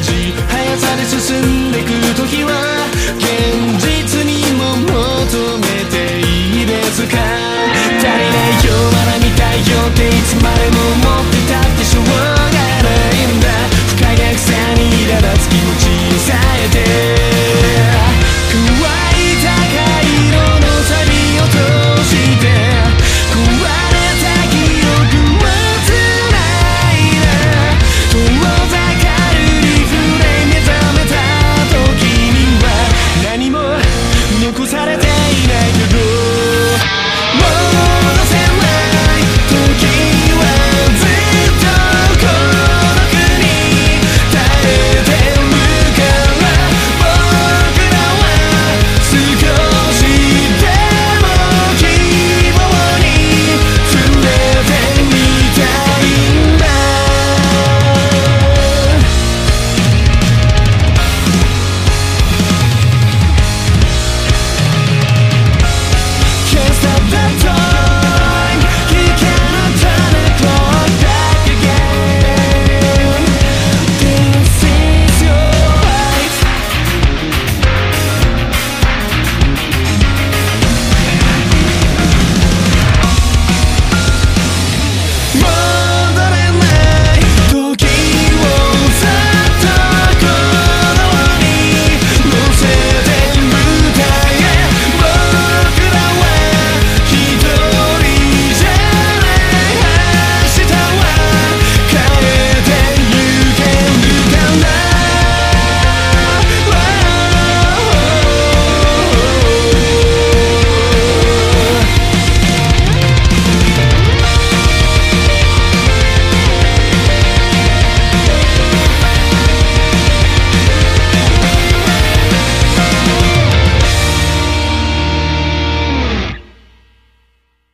じ速さで進んでいく時は現実